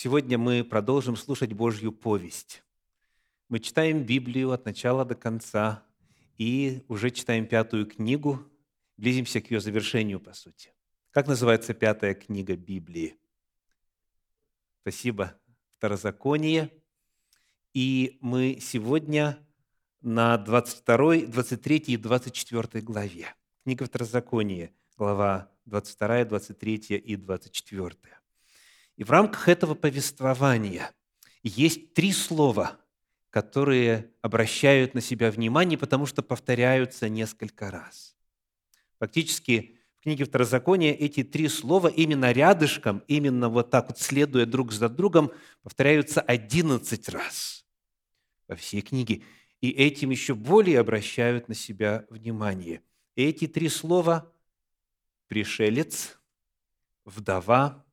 Сегодня мы продолжим слушать Божью повесть. Мы читаем Библию от начала до конца и уже читаем пятую книгу, близимся к ее завершению, по сути. Как называется пятая книга Библии? Спасибо. Второзаконие. И мы сегодня на 22, 23 и 24 главе. Книга Второзакония, глава 22, 23 и 24. И в рамках этого повествования есть три слова, которые обращают на себя внимание, потому что повторяются несколько раз. Фактически в книге Второзакония эти три слова именно рядышком, именно вот так вот следуя друг за другом, повторяются одиннадцать раз во всей книге. И этим еще более обращают на себя внимание. Эти три слова – пришелец, вдова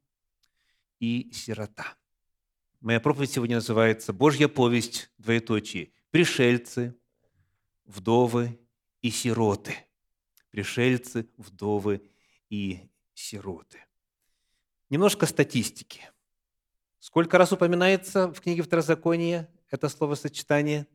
и сирота. Моя проповедь сегодня называется «Божья повесть, двоеточие, пришельцы, вдовы и сироты». Пришельцы, вдовы и сироты. Немножко статистики. Сколько раз упоминается в книге Второзакония это словосочетание?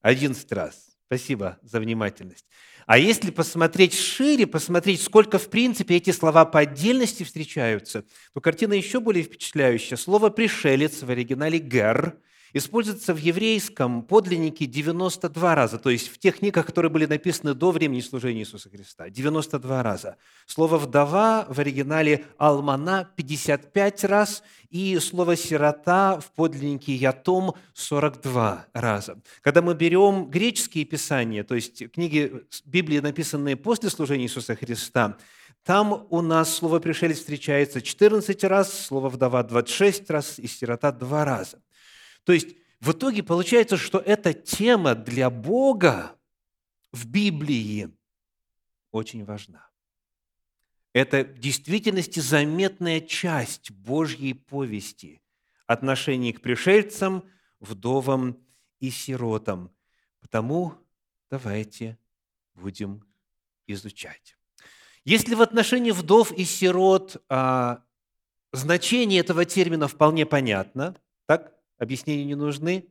Одиннадцать раз. Спасибо за внимательность. А если посмотреть шире, посмотреть, сколько в принципе эти слова по отдельности встречаются, то картина еще более впечатляющая. Слово «пришелец» в оригинале «гер» используется в еврейском подлиннике 92 раза, то есть в тех книгах, которые были написаны до времени служения Иисуса Христа, 92 раза. Слово «вдова» в оригинале «алмана» 55 раз, и слово «сирота» в подлиннике «ятом» 42 раза. Когда мы берем греческие писания, то есть книги Библии, написанные после служения Иисуса Христа, там у нас слово «пришелец» встречается 14 раз, слово «вдова» 26 раз и «сирота» 2 раза. То есть в итоге получается, что эта тема для Бога в Библии очень важна. Это в действительности заметная часть Божьей повести отношений к пришельцам, вдовам и сиротам. Потому давайте будем изучать. Если в отношении вдов и сирот а, значение этого термина вполне понятно, так, объяснения не нужны.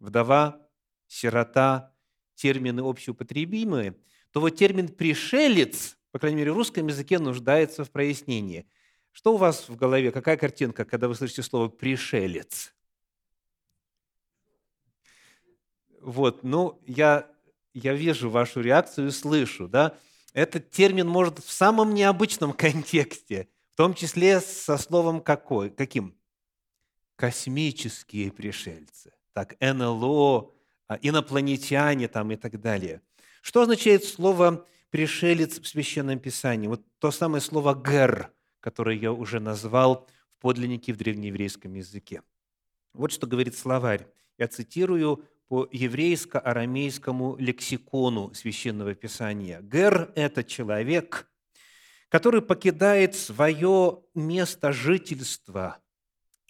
Вдова, сирота, термины общеупотребимые, то вот термин «пришелец», по крайней мере, в русском языке нуждается в прояснении. Что у вас в голове, какая картинка, когда вы слышите слово «пришелец»? Вот, ну, я, я вижу вашу реакцию и слышу, да? Этот термин может в самом необычном контексте, в том числе со словом «какой», каким? Космические пришельцы, так НЛО, а, инопланетяне там и так далее. Что означает слово «пришелец» в Священном Писании? Вот то самое слово «гер», которое я уже назвал в подлиннике в древнееврейском языке. Вот что говорит словарь. Я цитирую по еврейско-арамейскому лексикону Священного Писания. «Гер» – это человек, который покидает свое место жительства –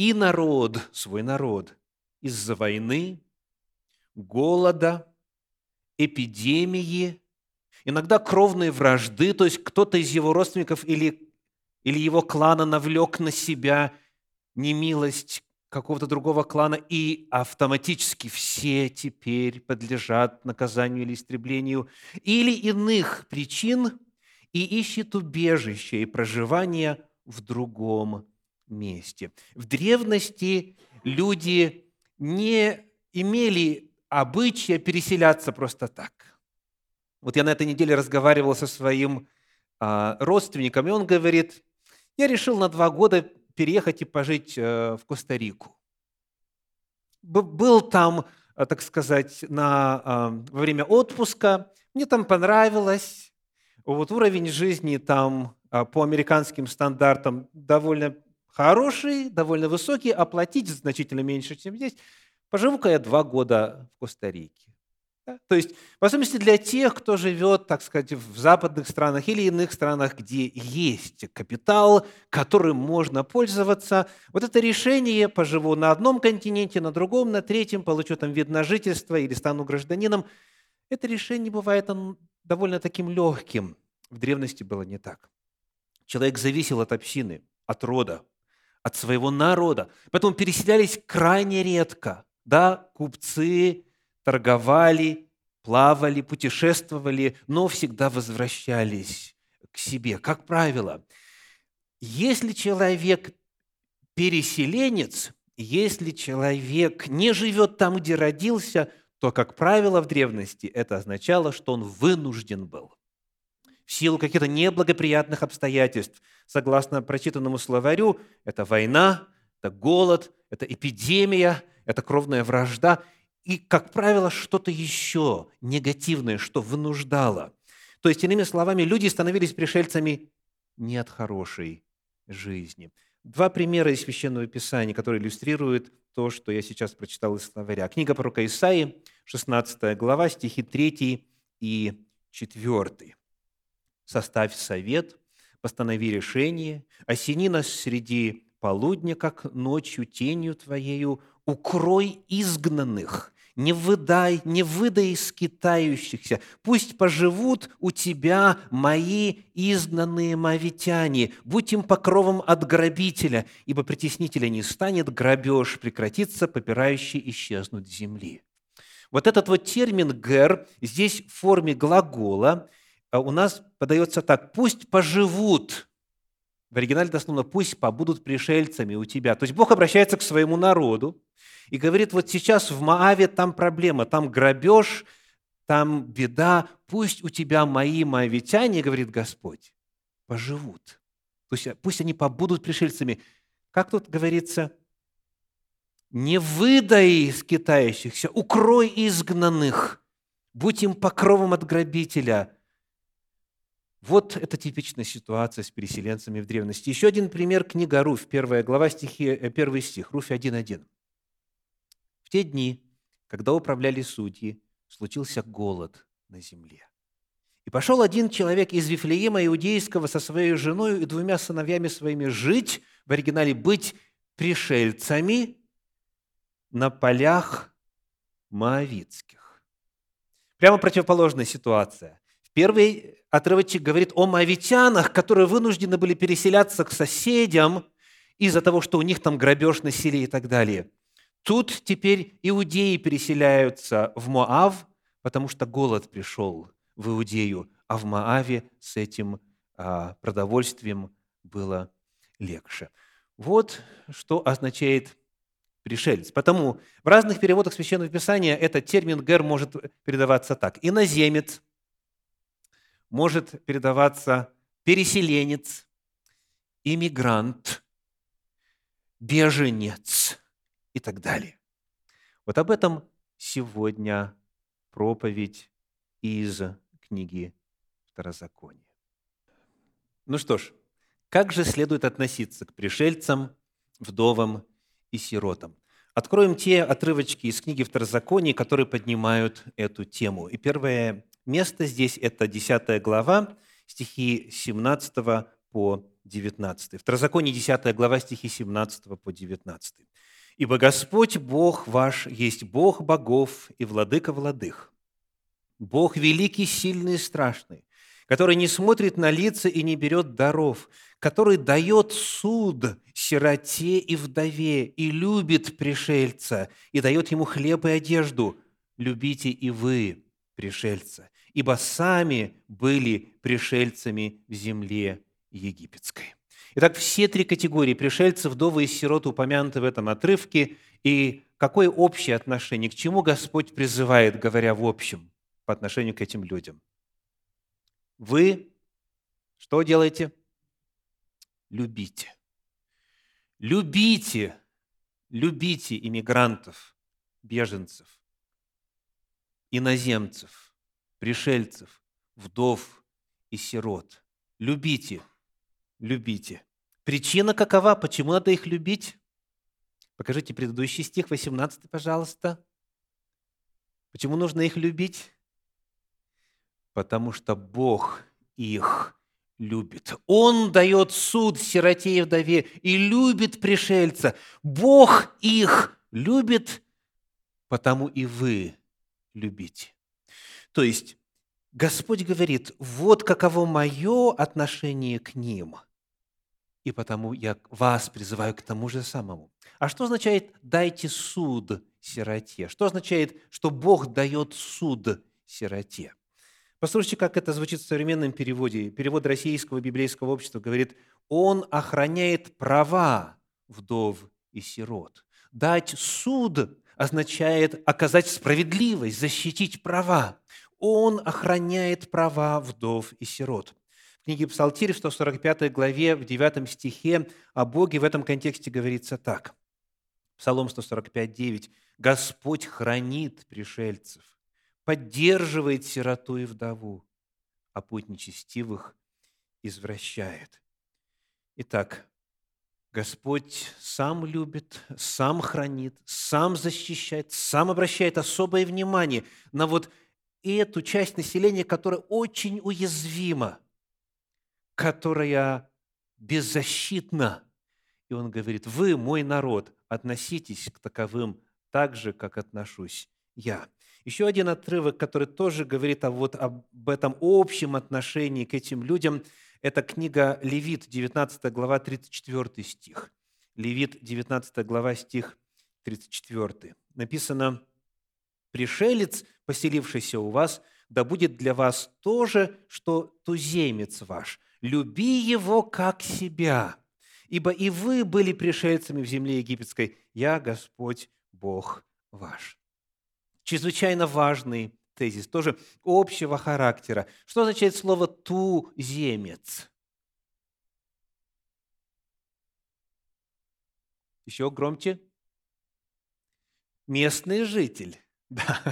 и народ, свой народ, из-за войны, голода, эпидемии, иногда кровной вражды, то есть кто-то из его родственников или, или его клана навлек на себя немилость какого-то другого клана, и автоматически все теперь подлежат наказанию или истреблению, или иных причин, и ищет убежище и проживание в другом месте. В древности люди не имели обычая переселяться просто так. Вот я на этой неделе разговаривал со своим а, родственником, и он говорит, я решил на два года переехать и пожить э, в Коста-Рику. Был там, э, так сказать, на, а, во время отпуска, мне там понравилось, вот уровень жизни там а, по американским стандартам довольно хороший, довольно высокий, оплатить значительно меньше, чем здесь. Поживу-ка я два года в Коста-Рике. Да? То есть, в особенности для тех, кто живет, так сказать, в западных странах или иных странах, где есть капитал, которым можно пользоваться, вот это решение «поживу на одном континенте, на другом, на третьем, получу там вид на жительство или стану гражданином», это решение бывает довольно таким легким. В древности было не так. Человек зависел от общины, от рода, от своего народа. Поэтому переселялись крайне редко. Да, купцы торговали, плавали, путешествовали, но всегда возвращались к себе. Как правило, если человек переселенец, если человек не живет там, где родился, то, как правило, в древности это означало, что он вынужден был в силу каких-то неблагоприятных обстоятельств. Согласно прочитанному словарю, это война, это голод, это эпидемия, это кровная вражда и, как правило, что-то еще негативное, что вынуждало. То есть, иными словами, люди становились пришельцами не от хорошей жизни. Два примера из Священного Писания, которые иллюстрируют то, что я сейчас прочитал из словаря. Книга пророка Исаии, 16 глава, стихи 3 и 4. «Составь совет, постанови решение, осени нас среди полудня, как ночью тенью Твоею, укрой изгнанных, не выдай, не выдай скитающихся, пусть поживут у тебя мои изгнанные мавитяне, будь им покровом от грабителя, ибо притеснителя не станет, грабеж прекратится, попирающий исчезнут земли». Вот этот вот термин «гер» здесь в форме глагола у нас подается так «пусть поживут», в оригинале дословно «пусть побудут пришельцами у тебя». То есть Бог обращается к своему народу, и говорит, вот сейчас в Мааве там проблема, там грабеж, там беда, пусть у тебя мои моавитяне, говорит Господь, поживут. То есть пусть они побудут пришельцами. Как тут говорится, не выдай скитающихся, укрой изгнанных, будь им покровом от грабителя. Вот это типичная ситуация с переселенцами в древности. Еще один пример – книга Руфь, первая глава, стихи, э, первый стих, Руфь 1.1. В те дни, когда управляли судьи, случился голод на земле. И пошел один человек из Вифлеема Иудейского со своей женой и двумя сыновьями своими жить, в оригинале быть пришельцами на полях Моавицких. Прямо противоположная ситуация. Первый отрывочек говорит о моавитянах, которые вынуждены были переселяться к соседям из-за того, что у них там грабеж на селе и так далее. Тут теперь иудеи переселяются в Моав, потому что голод пришел в Иудею, а в Моаве с этим а, продовольствием было легче. Вот что означает пришелец. Потому в разных переводах Священного Писания этот термин «гер» может передаваться так. Иноземец, может передаваться переселенец, иммигрант, беженец – и так далее. Вот об этом сегодня проповедь из книги Второзакония. Ну что ж, как же следует относиться к пришельцам, вдовам и сиротам? Откроем те отрывочки из книги Второзакония, которые поднимают эту тему. И первое место здесь – это 10 глава, стихи 17 по 19. Второзаконие 10 глава, стихи 17 по 19. Ибо Господь Бог ваш есть Бог богов и владыка владых, Бог великий, сильный и страшный, который не смотрит на лица и не берет даров, который дает суд сироте и вдове и любит пришельца и дает ему хлеб и одежду. Любите и вы пришельца, ибо сами были пришельцами в земле египетской. Итак, все три категории – пришельцев, вдовы и сироты упомянуты в этом отрывке. И какое общее отношение, к чему Господь призывает, говоря в общем, по отношению к этим людям? Вы что делаете? Любите. Любите, любите иммигрантов, беженцев, иноземцев, пришельцев, вдов и сирот. Любите – любите. Причина какова? Почему надо их любить? Покажите предыдущий стих, 18, пожалуйста. Почему нужно их любить? Потому что Бог их любит. Он дает суд сироте и вдове и любит пришельца. Бог их любит, потому и вы любите. То есть Господь говорит, вот каково мое отношение к ним – и потому я вас призываю к тому же самому. А что означает «дайте суд сироте»? Что означает, что Бог дает суд сироте? Послушайте, как это звучит в современном переводе. Перевод Российского библейского общества говорит, «Он охраняет права вдов и сирот». Дать суд означает оказать справедливость, защитить права. Он охраняет права вдов и сирот. В книге Псалтирь в 145 главе, в 9 стихе о Боге в этом контексте говорится так. Псалом 145, 9. «Господь хранит пришельцев, поддерживает сироту и вдову, а путь нечестивых извращает». Итак, Господь сам любит, сам хранит, сам защищает, сам обращает особое внимание на вот эту часть населения, которая очень уязвима, которая беззащитна. И он говорит, вы, мой народ, относитесь к таковым так же, как отношусь я. Еще один отрывок, который тоже говорит о, вот об этом общем отношении к этим людям – это книга Левит, 19 глава, 34 стих. Левит, 19 глава, стих 34. Написано, «Пришелец, поселившийся у вас, да будет для вас то же, что туземец ваш. Люби его, как себя, ибо и вы были пришельцами в земле египетской. Я Господь Бог ваш». Чрезвычайно важный тезис, тоже общего характера. Что означает слово «туземец»? Еще громче. Местный житель. Да.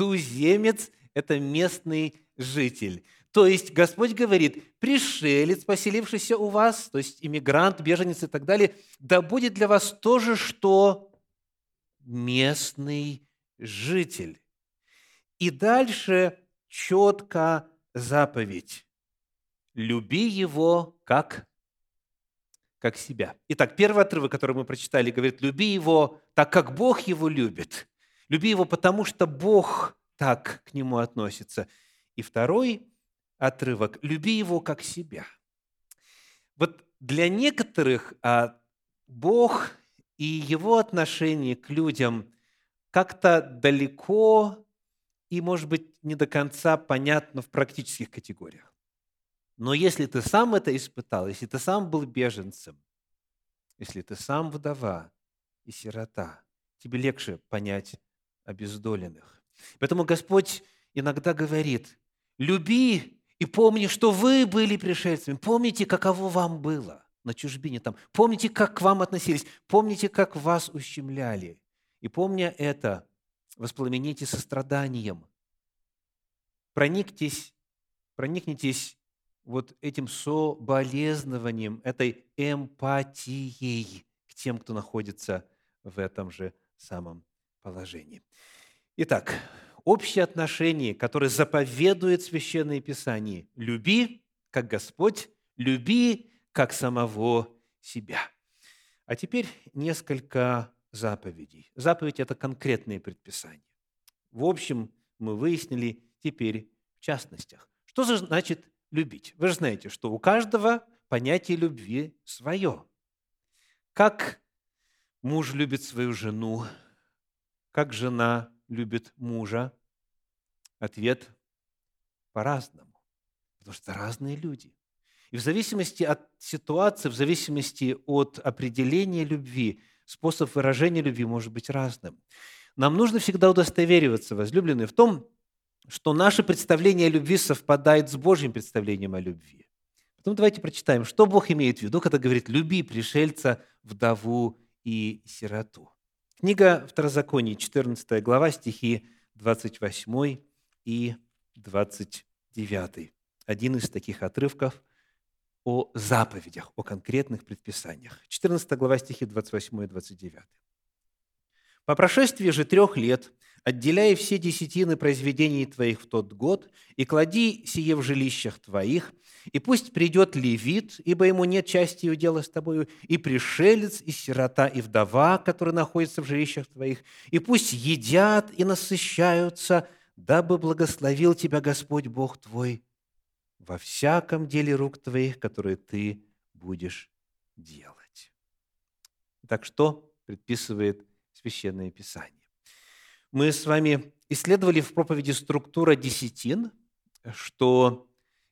Туземец – это местный житель. То есть Господь говорит, пришелец, поселившийся у вас, то есть иммигрант, беженец и так далее, да будет для вас то же, что местный житель. И дальше четко заповедь. Люби его как, как себя. Итак, первый отрывок, который мы прочитали, говорит, люби его так, как Бог его любит. Люби его, потому что Бог так к нему относится. И второй отрывок, люби его как себя. Вот для некоторых а, Бог и его отношение к людям как-то далеко и, может быть, не до конца понятно в практических категориях. Но если ты сам это испытал, если ты сам был беженцем, если ты сам вдова и сирота, тебе легче понять обездоленных. Поэтому Господь иногда говорит, люби и помни, что вы были пришельцами. Помните, каково вам было на чужбине там. Помните, как к вам относились. Помните, как вас ущемляли. И помня это, воспламените состраданием. Проникнитесь, проникнитесь вот этим соболезнованием, этой эмпатией к тем, кто находится в этом же самом положении. Итак, общее отношение, которое заповедует Священное Писание – люби, как Господь, люби, как самого себя. А теперь несколько заповедей. Заповедь – это конкретные предписания. В общем, мы выяснили теперь в частностях. Что же значит любить? Вы же знаете, что у каждого понятие любви свое. Как муж любит свою жену, как жена любит мужа? Ответ – по-разному, потому что разные люди. И в зависимости от ситуации, в зависимости от определения любви, способ выражения любви может быть разным. Нам нужно всегда удостовериваться, возлюбленные, в том, что наше представление о любви совпадает с Божьим представлением о любви. Потом давайте прочитаем, что Бог имеет в виду, когда говорит «люби пришельца, вдову и сироту». Книга Второзакония, 14 глава, стихи 28 и 29. Один из таких отрывков – о заповедях, о конкретных предписаниях. 14 глава стихи 28 и 29. «По прошествии же трех лет, отделяй все десятины произведений твоих в тот год и клади сие в жилищах твоих, и пусть придет левит, ибо ему нет части и дела с тобою, и пришелец, и сирота, и вдова, которые находятся в жилищах твоих, и пусть едят и насыщаются, дабы благословил тебя Господь Бог твой во всяком деле рук твоих, которые ты будешь делать. Так что предписывает Священное Писание? Мы с вами исследовали в проповеди структура десятин, что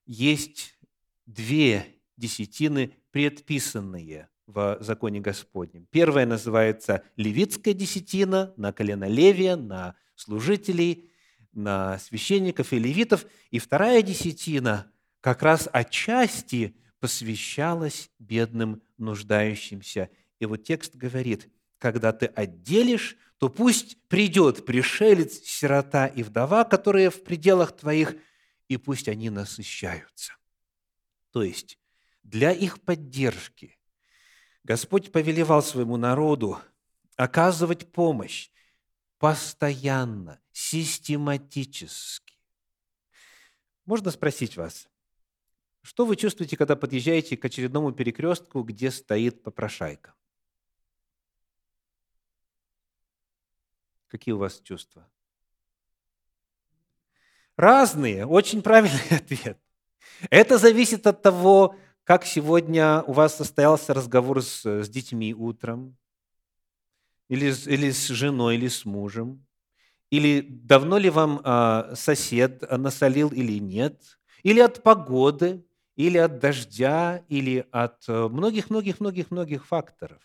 есть две десятины, предписанные в законе Господнем. Первая называется левитская десятина на колено Левия, на служителей, на священников и левитов. И вторая десятина как раз отчасти посвящалась бедным, нуждающимся. И вот текст говорит, когда ты отделишь, то пусть придет пришелец, сирота и вдова, которые в пределах твоих, и пусть они насыщаются. То есть для их поддержки Господь повелевал своему народу оказывать помощь постоянно, систематически. Можно спросить вас, что вы чувствуете, когда подъезжаете к очередному перекрестку, где стоит попрошайка? Какие у вас чувства? Разные. Очень правильный ответ. Это зависит от того, как сегодня у вас состоялся разговор с, с детьми утром, или, или с женой, или с мужем, или давно ли вам а, сосед насолил или нет, или от погоды, или от дождя, или от многих-многих-многих-многих факторов.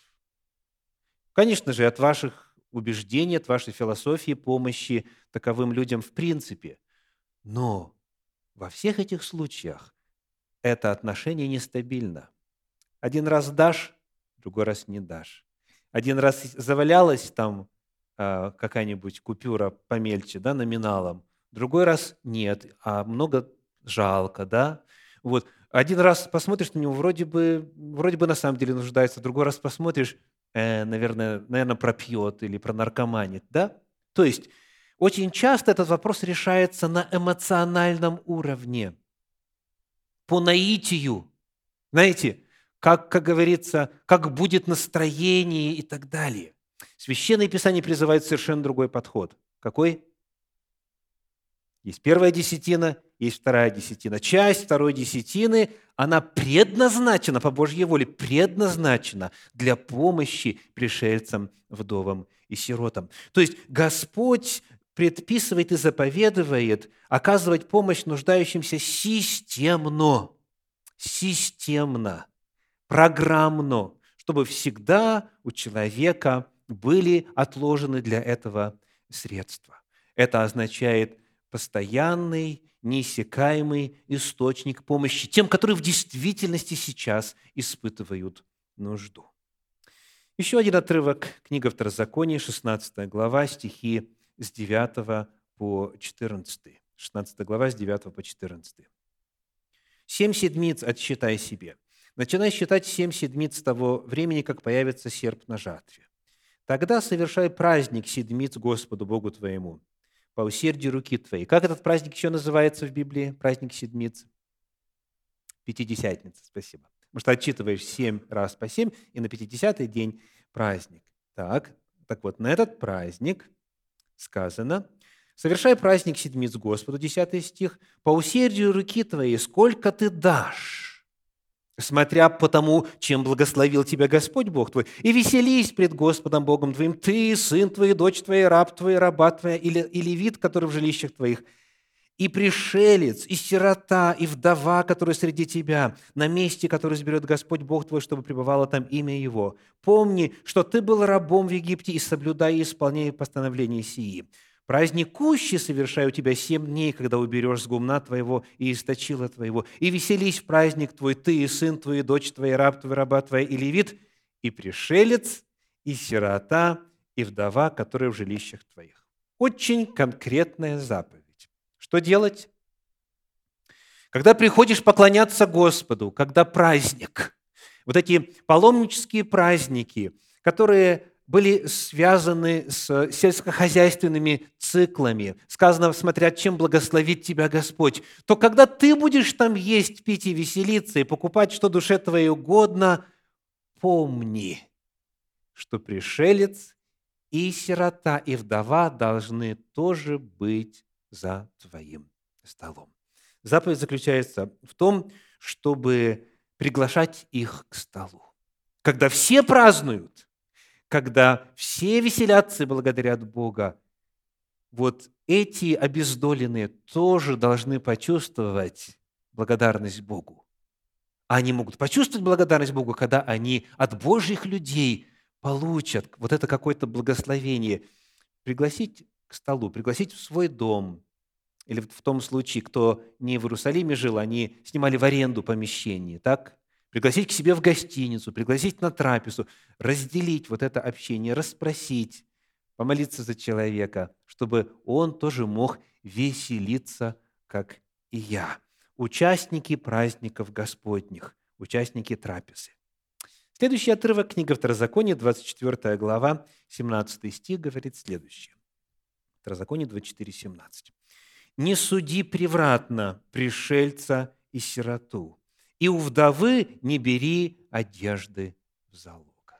Конечно же, от ваших убеждений, от вашей философии помощи таковым людям в принципе. Но во всех этих случаях это отношение нестабильно. Один раз дашь, другой раз не дашь. Один раз завалялась там э, какая-нибудь купюра помельче, да, номиналом, другой раз нет, а много жалко, да. Вот. Один раз посмотришь на него, вроде бы, вроде бы на самом деле нуждается, другой раз посмотришь, э, наверное, наверное, пропьет или пронаркоманит, да. То есть очень часто этот вопрос решается на эмоциональном уровне – по наитию. Знаете, как, как говорится, как будет настроение и так далее. Священное Писание призывает совершенно другой подход. Какой? Есть первая десятина, есть вторая десятина. Часть второй десятины, она предназначена по Божьей воле, предназначена для помощи пришельцам, вдовам и сиротам. То есть Господь предписывает и заповедует оказывать помощь нуждающимся системно, системно, программно, чтобы всегда у человека были отложены для этого средства. Это означает постоянный, неиссякаемый источник помощи тем, которые в действительности сейчас испытывают нужду. Еще один отрывок, книга Второзакония, 16 глава, стихи с 9 по 14. 16 глава с 9 по 14. «Семь седмиц отсчитай себе. Начинай считать семь седмиц того времени, как появится серп на жатве. Тогда совершай праздник седмиц Господу Богу твоему, по усердию руки твоей». Как этот праздник еще называется в Библии? Праздник седмиц? Пятидесятница, спасибо. Потому что отчитываешь семь раз по семь, и на пятидесятый день праздник. Так, так вот, на этот праздник сказано, «Совершай праздник седмиц Господу», 10 стих, «по усердию руки твоей, сколько ты дашь, смотря по тому, чем благословил тебя Господь Бог твой, и веселись пред Господом Богом твоим, ты, сын твой, дочь твоя, раб твой, раба твоя, или, или вид, который в жилищах твоих, и пришелец, и сирота, и вдова, которая среди тебя, на месте, которое изберет Господь Бог твой, чтобы пребывало там имя Его. Помни, что ты был рабом в Египте, и соблюдай и исполняй постановления сии. Праздник кущи совершай у тебя семь дней, когда уберешь с гумна твоего и источила твоего. И веселись в праздник твой, ты и сын твой, и дочь твоя, раб твой, раба твоя, и левит, и пришелец, и сирота, и вдова, которые в жилищах твоих. Очень конкретная заповедь. Что делать? Когда приходишь поклоняться Господу, когда праздник, вот эти паломнические праздники, которые были связаны с сельскохозяйственными циклами. Сказано, смотря чем благословит тебя Господь. То когда ты будешь там есть, пить и веселиться, и покупать, что душе твоей угодно, помни, что пришелец и сирота, и вдова должны тоже быть за твоим столом. Заповедь заключается в том, чтобы приглашать их к столу. когда все празднуют, когда все веселятся и благодарят Бога, вот эти обездоленные тоже должны почувствовать благодарность Богу. Они могут почувствовать благодарность Богу, когда они от Божьих людей получат вот это какое-то благословение. Пригласить к столу, пригласить в свой дом, или в том случае, кто не в Иерусалиме жил, они снимали в аренду помещение, так? Пригласить к себе в гостиницу, пригласить на трапезу, разделить вот это общение, расспросить, помолиться за человека, чтобы он тоже мог веселиться, как и я. Участники праздников Господних, участники трапезы. Следующий отрывок книга Второзакония, 24 глава, 17 стих, говорит следующее. Второзаконие 24, 17. «Не суди превратно пришельца и сироту, и у вдовы не бери одежды в залог».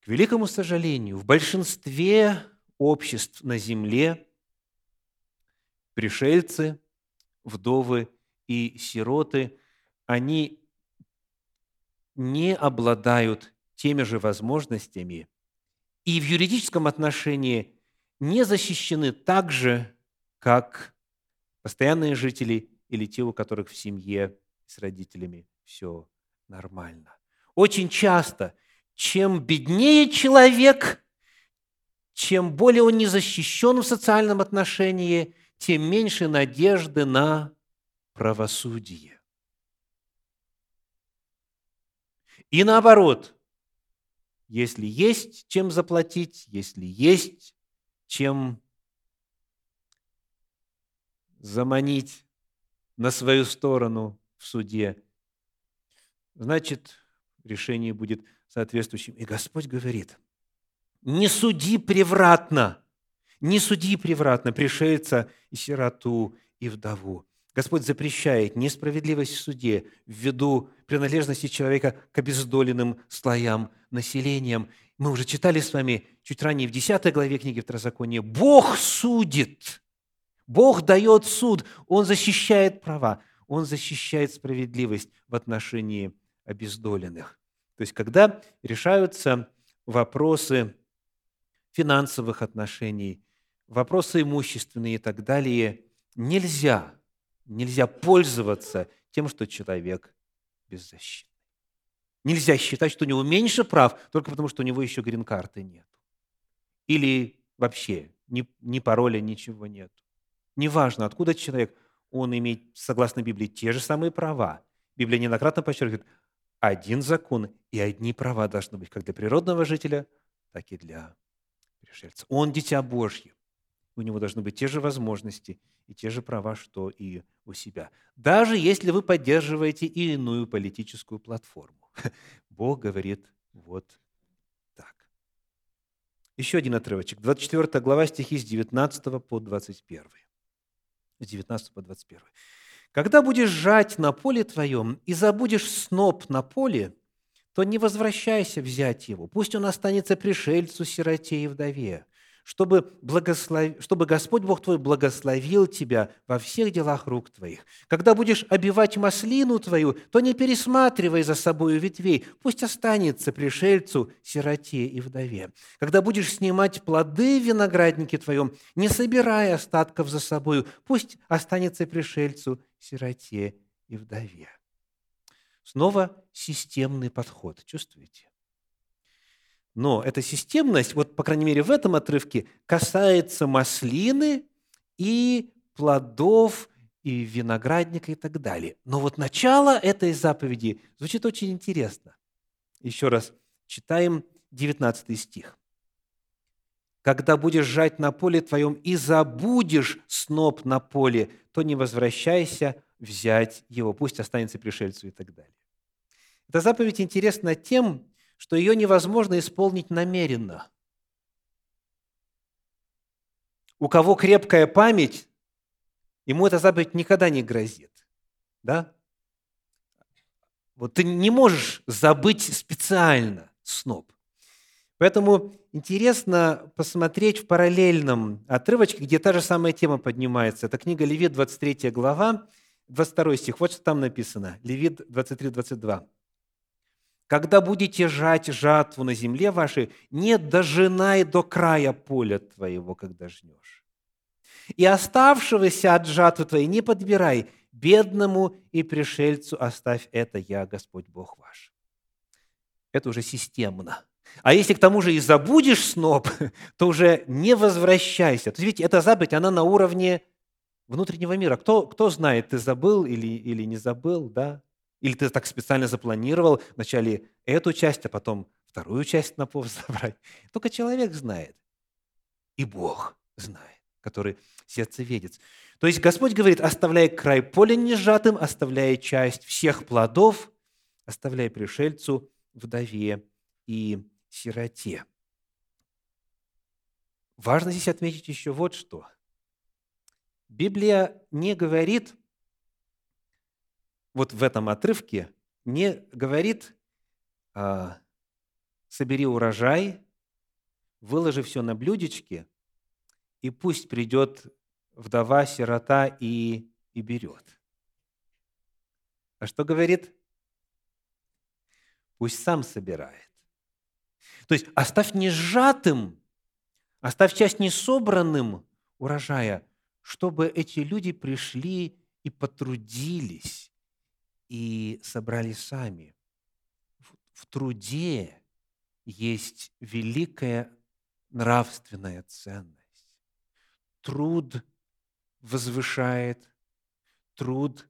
К великому сожалению, в большинстве обществ на земле пришельцы, вдовы и сироты, они не обладают теми же возможностями и в юридическом отношении не защищены так же, как постоянные жители или те, у которых в семье с родителями все нормально. Очень часто – чем беднее человек, чем более он не защищен в социальном отношении, тем меньше надежды на правосудие. И наоборот, если есть чем заплатить, если есть чем заманить на свою сторону в суде, значит, решение будет соответствующим. И Господь говорит, не суди превратно, не суди превратно пришельца и сироту и вдову. Господь запрещает несправедливость в суде ввиду принадлежности человека к обездоленным слоям населения. Мы уже читали с вами чуть ранее в 10 главе книги Второзакония. Бог судит, Бог дает суд, Он защищает права, Он защищает справедливость в отношении обездоленных. То есть, когда решаются вопросы финансовых отношений, вопросы имущественные и так далее, нельзя, нельзя пользоваться тем, что человек беззащитный. Нельзя считать, что у него меньше прав, только потому, что у него еще грин-карты нет. Или вообще ни, ни пароля, ничего нет. Неважно, откуда человек, он имеет, согласно Библии, те же самые права. Библия неоднократно подчеркивает, один закон и одни права должны быть как для природного жителя, так и для пришельца. Он дитя Божье. У него должны быть те же возможности и те же права, что и у себя. Даже если вы поддерживаете иную политическую платформу. Бог говорит вот так. Еще один отрывочек. 24 глава стихи с 19 по 21. С 19 по 21. Когда будешь жать на поле твоем и забудешь сноп на поле, то не возвращайся взять его. Пусть он останется пришельцу, сироте и вдове, чтобы, благослов... чтобы Господь Бог твой благословил тебя во всех делах рук твоих. Когда будешь обивать маслину твою, то не пересматривай за собою ветвей, пусть останется пришельцу, сироте и вдове. Когда будешь снимать плоды в винограднике твоем, не собирай остатков за собою, пусть останется пришельцу, сироте и вдове. Снова системный подход, чувствуете? Но эта системность, вот по крайней мере в этом отрывке, касается маслины и плодов, и виноградника и так далее. Но вот начало этой заповеди звучит очень интересно. Еще раз читаем 19 стих. «Когда будешь жать на поле твоем и забудешь сноп на поле, то не возвращайся взять его, пусть останется пришельцу и так далее. Эта заповедь интересна тем, что ее невозможно исполнить намеренно. У кого крепкая память, ему эта заповедь никогда не грозит. Да? Вот ты не можешь забыть специально сноп. Поэтому интересно посмотреть в параллельном отрывочке, где та же самая тема поднимается. Это книга Левит, 23 глава, 22 стих. Вот что там написано. Левит 23, 22. Когда будете жать жатву на земле вашей, не дожинай до края поля твоего, когда жнешь. И оставшегося от жатвы твоей не подбирай, бедному и пришельцу оставь это я, Господь Бог ваш. Это уже системно. А если к тому же и забудешь сноп, то уже не возвращайся. То есть, видите, эта заповедь, она на уровне внутреннего мира. Кто, кто знает, ты забыл или, или не забыл, да? Или ты так специально запланировал вначале эту часть, а потом вторую часть на пол забрать. Только человек знает. И Бог знает, который сердце видит. То есть Господь говорит, оставляй край поля нежатым, оставляй часть всех плодов, оставляй пришельцу, вдове и сироте. Важно здесь отметить еще вот что. Библия не говорит, вот в этом отрывке, не говорит, а, собери урожай, выложи все на блюдечке, и пусть придет вдова, сирота и, и берет. А что говорит? Пусть сам собирает. То есть оставь не сжатым, оставь часть не собранным урожая, чтобы эти люди пришли и потрудились, и собрали сами. В труде есть великая нравственная ценность. Труд возвышает, труд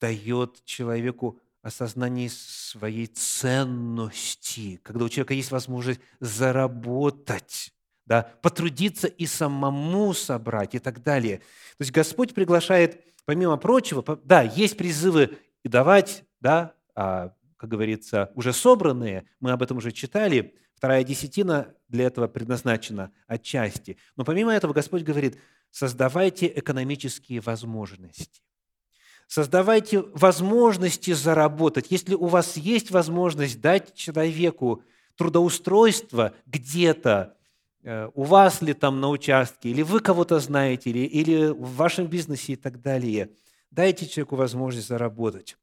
дает человеку осознание своей ценности, когда у человека есть возможность заработать, да, потрудиться и самому собрать и так далее. То есть Господь приглашает, помимо прочего, да, есть призывы и давать, да, а, как говорится, уже собранные, мы об этом уже читали, вторая десятина для этого предназначена отчасти. Но помимо этого Господь говорит – создавайте экономические возможности. Создавайте возможности заработать. Если у вас есть возможность дать человеку трудоустройство где-то, э, у вас ли там на участке, или вы кого-то знаете, или, или в вашем бизнесе и так далее, дайте человеку возможность заработать.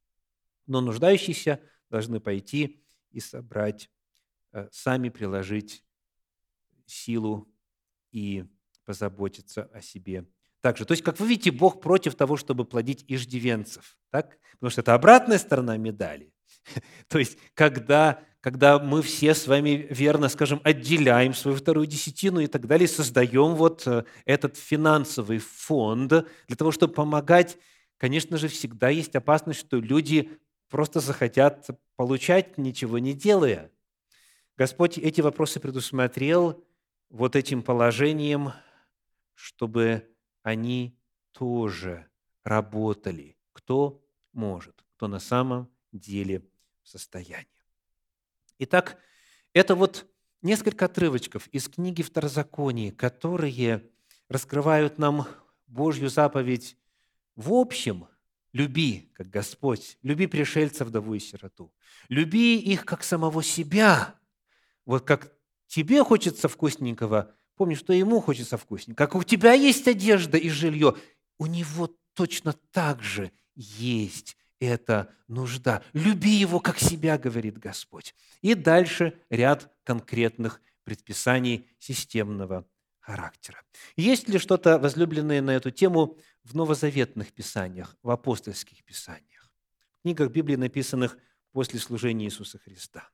Но нуждающиеся должны пойти и собрать, э, сами приложить силу и позаботиться о себе также. То есть, как вы видите, Бог против того, чтобы плодить иждивенцев. Так? Потому что это обратная сторона медали. То есть, когда, когда мы все с вами верно, скажем, отделяем свою вторую десятину и так далее, создаем вот э, этот финансовый фонд для того, чтобы помогать, конечно же, всегда есть опасность, что люди просто захотят получать, ничего не делая. Господь эти вопросы предусмотрел вот этим положением – чтобы они тоже работали. Кто может, кто на самом деле в состоянии. Итак, это вот несколько отрывочков из книги Второзакония, которые раскрывают нам Божью заповедь в общем «люби, как Господь, люби пришельцев, вдову и сироту, люби их, как самого себя». Вот как тебе хочется вкусненького, Помни, что ему хочется вкусненько. Как у тебя есть одежда и жилье, у него точно так же есть эта нужда. Люби его, как себя, говорит Господь. И дальше ряд конкретных предписаний системного характера. Есть ли что-то возлюбленное на эту тему в новозаветных писаниях, в апостольских писаниях, в книгах Библии, написанных после служения Иисуса Христа?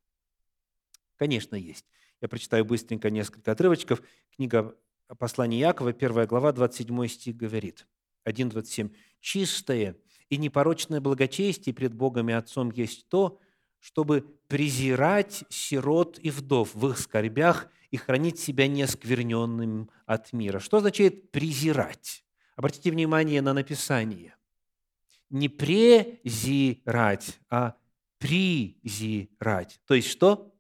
Конечно, есть. Я прочитаю быстренько несколько отрывочков. Книга послания Якова, 1 глава, 27 стих говорит, 1.27. «Чистое и непорочное благочестие пред Богом и Отцом есть то, чтобы презирать сирот и вдов в их скорбях и хранить себя неоскверненным от мира». Что означает «презирать»? Обратите внимание на написание. Не презирать, а призирать. То есть что?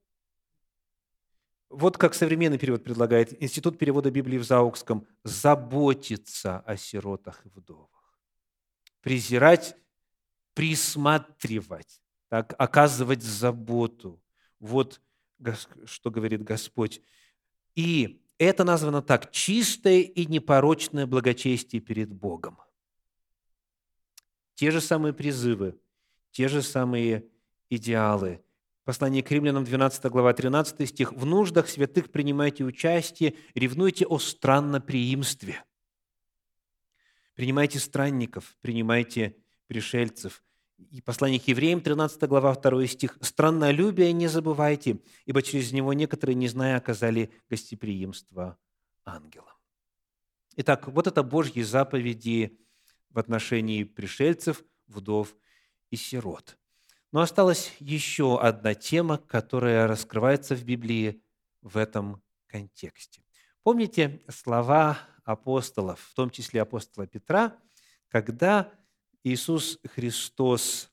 Вот как современный перевод предлагает, Институт перевода Библии в Заукском – заботиться о сиротах и вдовах. Презирать, присматривать, так, оказывать заботу. Вот что говорит Господь. И это названо так – чистое и непорочное благочестие перед Богом. Те же самые призывы, те же самые идеалы, Послание к римлянам, 12 глава, 13 стих. «В нуждах святых принимайте участие, ревнуйте о странноприимстве». Принимайте странников, принимайте пришельцев. И послание к евреям, 13 глава, 2 стих. «Страннолюбие не забывайте, ибо через него некоторые, не зная, оказали гостеприимство ангелам». Итак, вот это Божьи заповеди в отношении пришельцев, вдов и сирот – но осталась еще одна тема, которая раскрывается в Библии в этом контексте. Помните слова апостолов, в том числе апостола Петра, когда Иисус Христос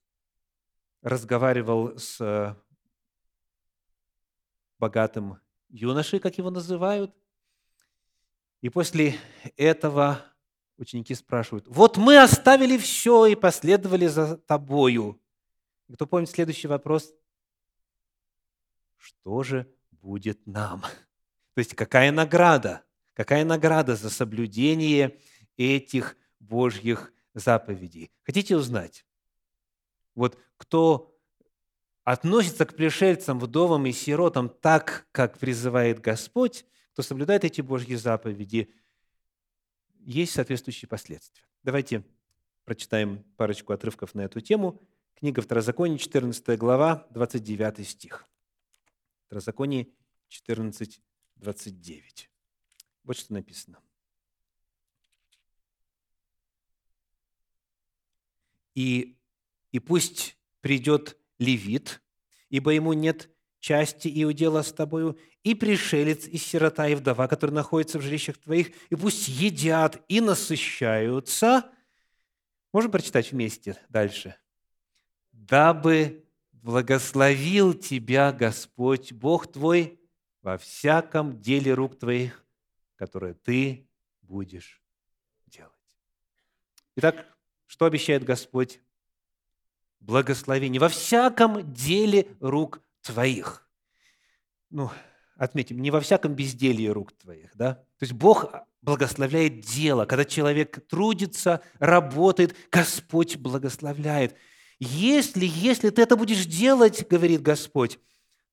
разговаривал с богатым юношей, как его называют, и после этого ученики спрашивают, «Вот мы оставили все и последовали за тобою. Кто помнит следующий вопрос? Что же будет нам? То есть какая награда? Какая награда за соблюдение этих Божьих заповедей? Хотите узнать? Вот кто относится к пришельцам, вдовам и сиротам так, как призывает Господь, кто соблюдает эти Божьи заповеди, есть соответствующие последствия. Давайте прочитаем парочку отрывков на эту тему. Книга Второзакония, 14 глава, 29 стих. Второзаконие 14, 29. Вот что написано. И, и пусть придет левит, ибо ему нет части и удела с тобою, и пришелец, и сирота, и вдова, которые находятся в жилищах твоих, и пусть едят и насыщаются. Можем прочитать вместе дальше? дабы благословил тебя Господь, Бог твой, во всяком деле рук твоих, которое ты будешь делать. Итак, что обещает Господь? Благословение во всяком деле рук твоих. Ну, отметим, не во всяком безделье рук твоих, да? То есть Бог благословляет дело. Когда человек трудится, работает, Господь благословляет – если, если ты это будешь делать, говорит Господь,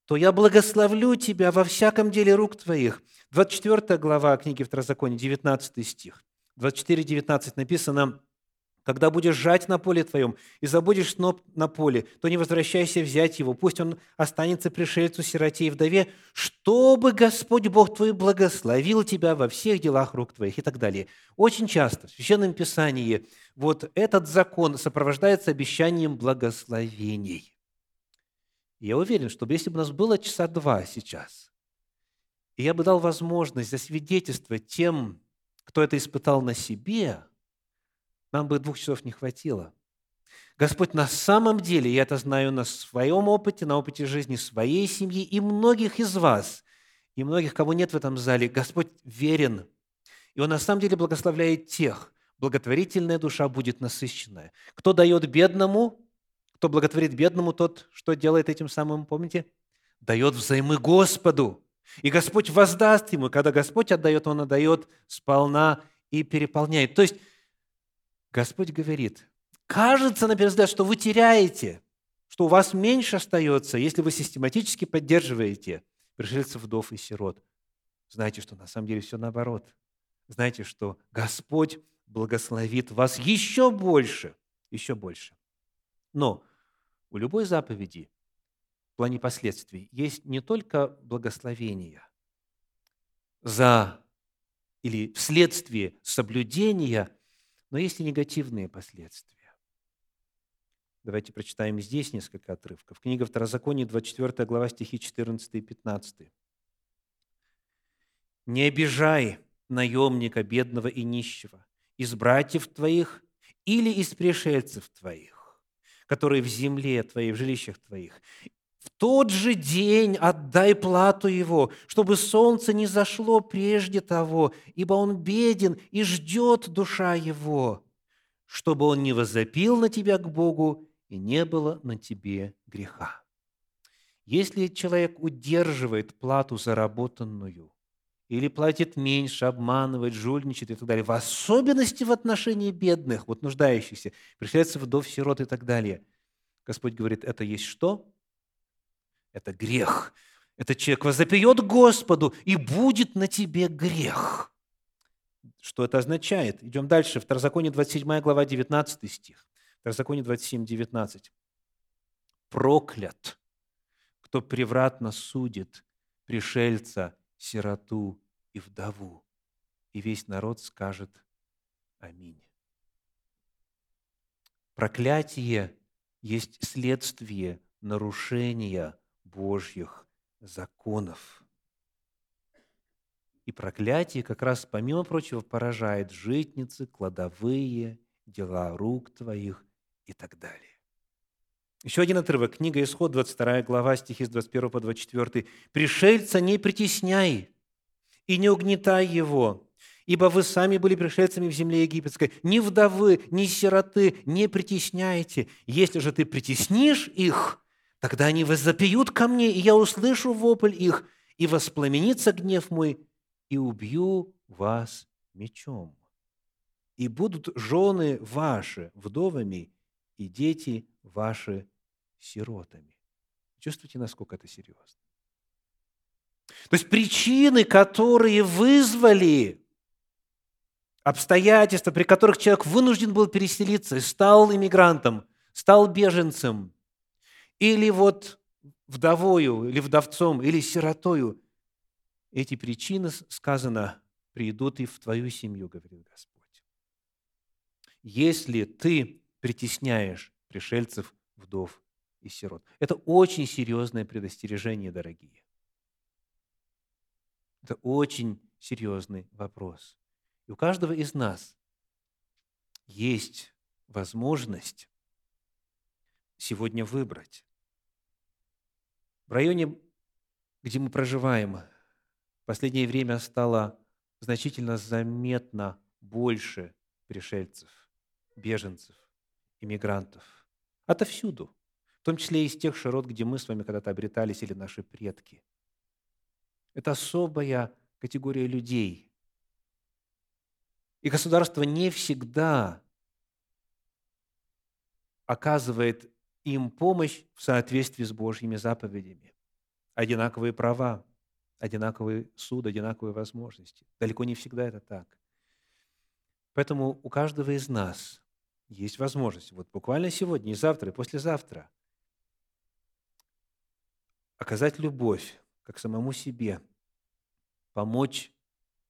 то я благословлю тебя во всяком деле рук твоих. 24 глава книги Второзакония, 19 стих. 24-19 написано, когда будешь жать на поле твоем и забудешь сноп на поле, то не возвращайся взять его, пусть он останется пришельцу, сироте и вдове, чтобы Господь Бог твой благословил тебя во всех делах рук твоих и так далее. Очень часто в Священном Писании вот этот закон сопровождается обещанием благословений. Я уверен, что если бы у нас было часа два сейчас, и я бы дал возможность засвидетельствовать тем, кто это испытал на себе – нам бы двух часов не хватило. Господь на самом деле, я это знаю на своем опыте, на опыте жизни своей семьи и многих из вас, и многих, кого нет в этом зале, Господь верен. И Он на самом деле благословляет тех, благотворительная душа будет насыщенная. Кто дает бедному, кто благотворит бедному, тот, что делает этим самым, помните? Дает взаймы Господу. И Господь воздаст ему. Когда Господь отдает, Он отдает сполна и переполняет. То есть Господь говорит, кажется, на первый взгляд, что вы теряете, что у вас меньше остается, если вы систематически поддерживаете пришельцев, вдов и сирот. Знаете, что на самом деле все наоборот. Знаете, что Господь благословит вас еще больше, еще больше. Но у любой заповеди в плане последствий есть не только благословение за или вследствие соблюдения но есть и негативные последствия. Давайте прочитаем здесь несколько отрывков. Книга Второзакония, 24 глава, стихи 14 и 15. «Не обижай наемника, бедного и нищего, из братьев твоих или из пришельцев твоих, которые в земле твоей, в жилищах твоих, тот же день отдай плату его, чтобы солнце не зашло прежде того, ибо он беден и ждет душа его, чтобы он не возопил на тебя к Богу и не было на тебе греха. Если человек удерживает плату заработанную, или платит меньше, обманывает, жульничает и так далее, в особенности в отношении бедных, вот нуждающихся, пришельцев, вдов, сирот и так далее, Господь говорит, это есть что? Это грех. Этот человек возопьет Господу, и будет на тебе грех. Что это означает? Идем дальше. Второзаконие 27 глава, 19 стих. Второзаконие 27, 19. «Проклят, кто превратно судит пришельца, сироту и вдову». И весь народ скажет Аминь. Проклятие есть следствие нарушения Божьих законов. И проклятие как раз, помимо прочего, поражает житницы, кладовые, дела рук твоих и так далее. Еще один отрывок. Книга Исход, 22 глава, стихи с 21 по 24. «Пришельца не притесняй и не угнетай его, ибо вы сами были пришельцами в земле египетской. Ни вдовы, ни сироты не притесняйте. Если же ты притеснишь их, тогда они возопьют ко мне, и я услышу вопль их, и воспламенится гнев мой, и убью вас мечом. И будут жены ваши вдовами, и дети ваши сиротами. Чувствуете, насколько это серьезно? То есть причины, которые вызвали обстоятельства, при которых человек вынужден был переселиться стал иммигрантом, стал беженцем, или вот вдовою, или вдовцом, или сиротою, эти причины, сказано, придут и в твою семью, говорит Господь. Если ты притесняешь пришельцев, вдов и сирот. Это очень серьезное предостережение, дорогие. Это очень серьезный вопрос. И у каждого из нас есть возможность сегодня выбрать. В районе, где мы проживаем, в последнее время стало значительно заметно больше пришельцев, беженцев, иммигрантов. Отовсюду, в том числе и из тех широт, где мы с вами когда-то обретались, или наши предки. Это особая категория людей – и государство не всегда оказывает им помощь в соответствии с Божьими заповедями. Одинаковые права, одинаковый суд, одинаковые возможности. Далеко не всегда это так. Поэтому у каждого из нас есть возможность, вот буквально сегодня, и завтра, и послезавтра, оказать любовь как самому себе, помочь,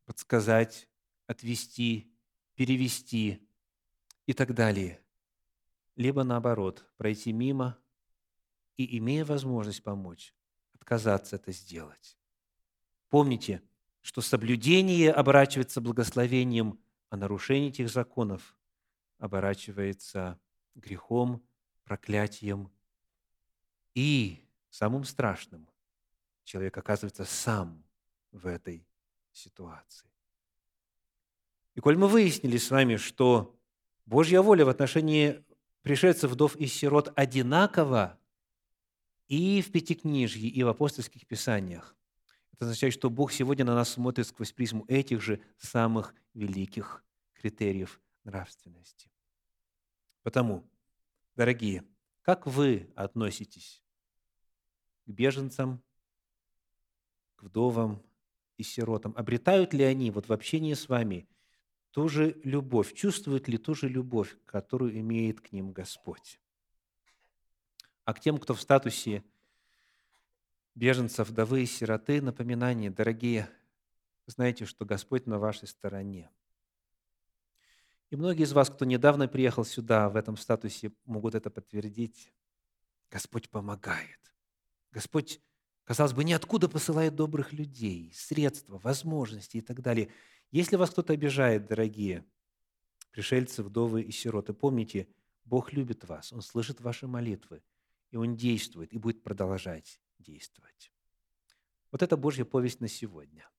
подсказать, отвести, перевести и так далее. Либо наоборот, пройти мимо и, имея возможность помочь, отказаться это сделать. Помните, что соблюдение оборачивается благословением, а нарушение этих законов оборачивается грехом, проклятием и самым страшным человек оказывается сам в этой ситуации. И коль мы выяснили с вами, что Божья воля в отношении пришельцев, вдов и сирот одинакова и в Пятикнижье, и в апостольских писаниях, это означает, что Бог сегодня на нас смотрит сквозь призму этих же самых великих критериев нравственности. Потому, дорогие, как вы относитесь к беженцам, к вдовам и сиротам? Обретают ли они вот в общении с вами ту же любовь, чувствуют ли ту же любовь, которую имеет к ним Господь. А к тем, кто в статусе беженцев, вдовы и сироты, напоминание, дорогие, знаете, что Господь на вашей стороне. И многие из вас, кто недавно приехал сюда, в этом статусе, могут это подтвердить. Господь помогает. Господь, казалось бы, ниоткуда посылает добрых людей, средства, возможности и так далее – если вас кто-то обижает, дорогие пришельцы, вдовы и сироты, помните, Бог любит вас, Он слышит ваши молитвы, и Он действует, и будет продолжать действовать. Вот это Божья повесть на сегодня.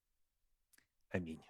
Аминь.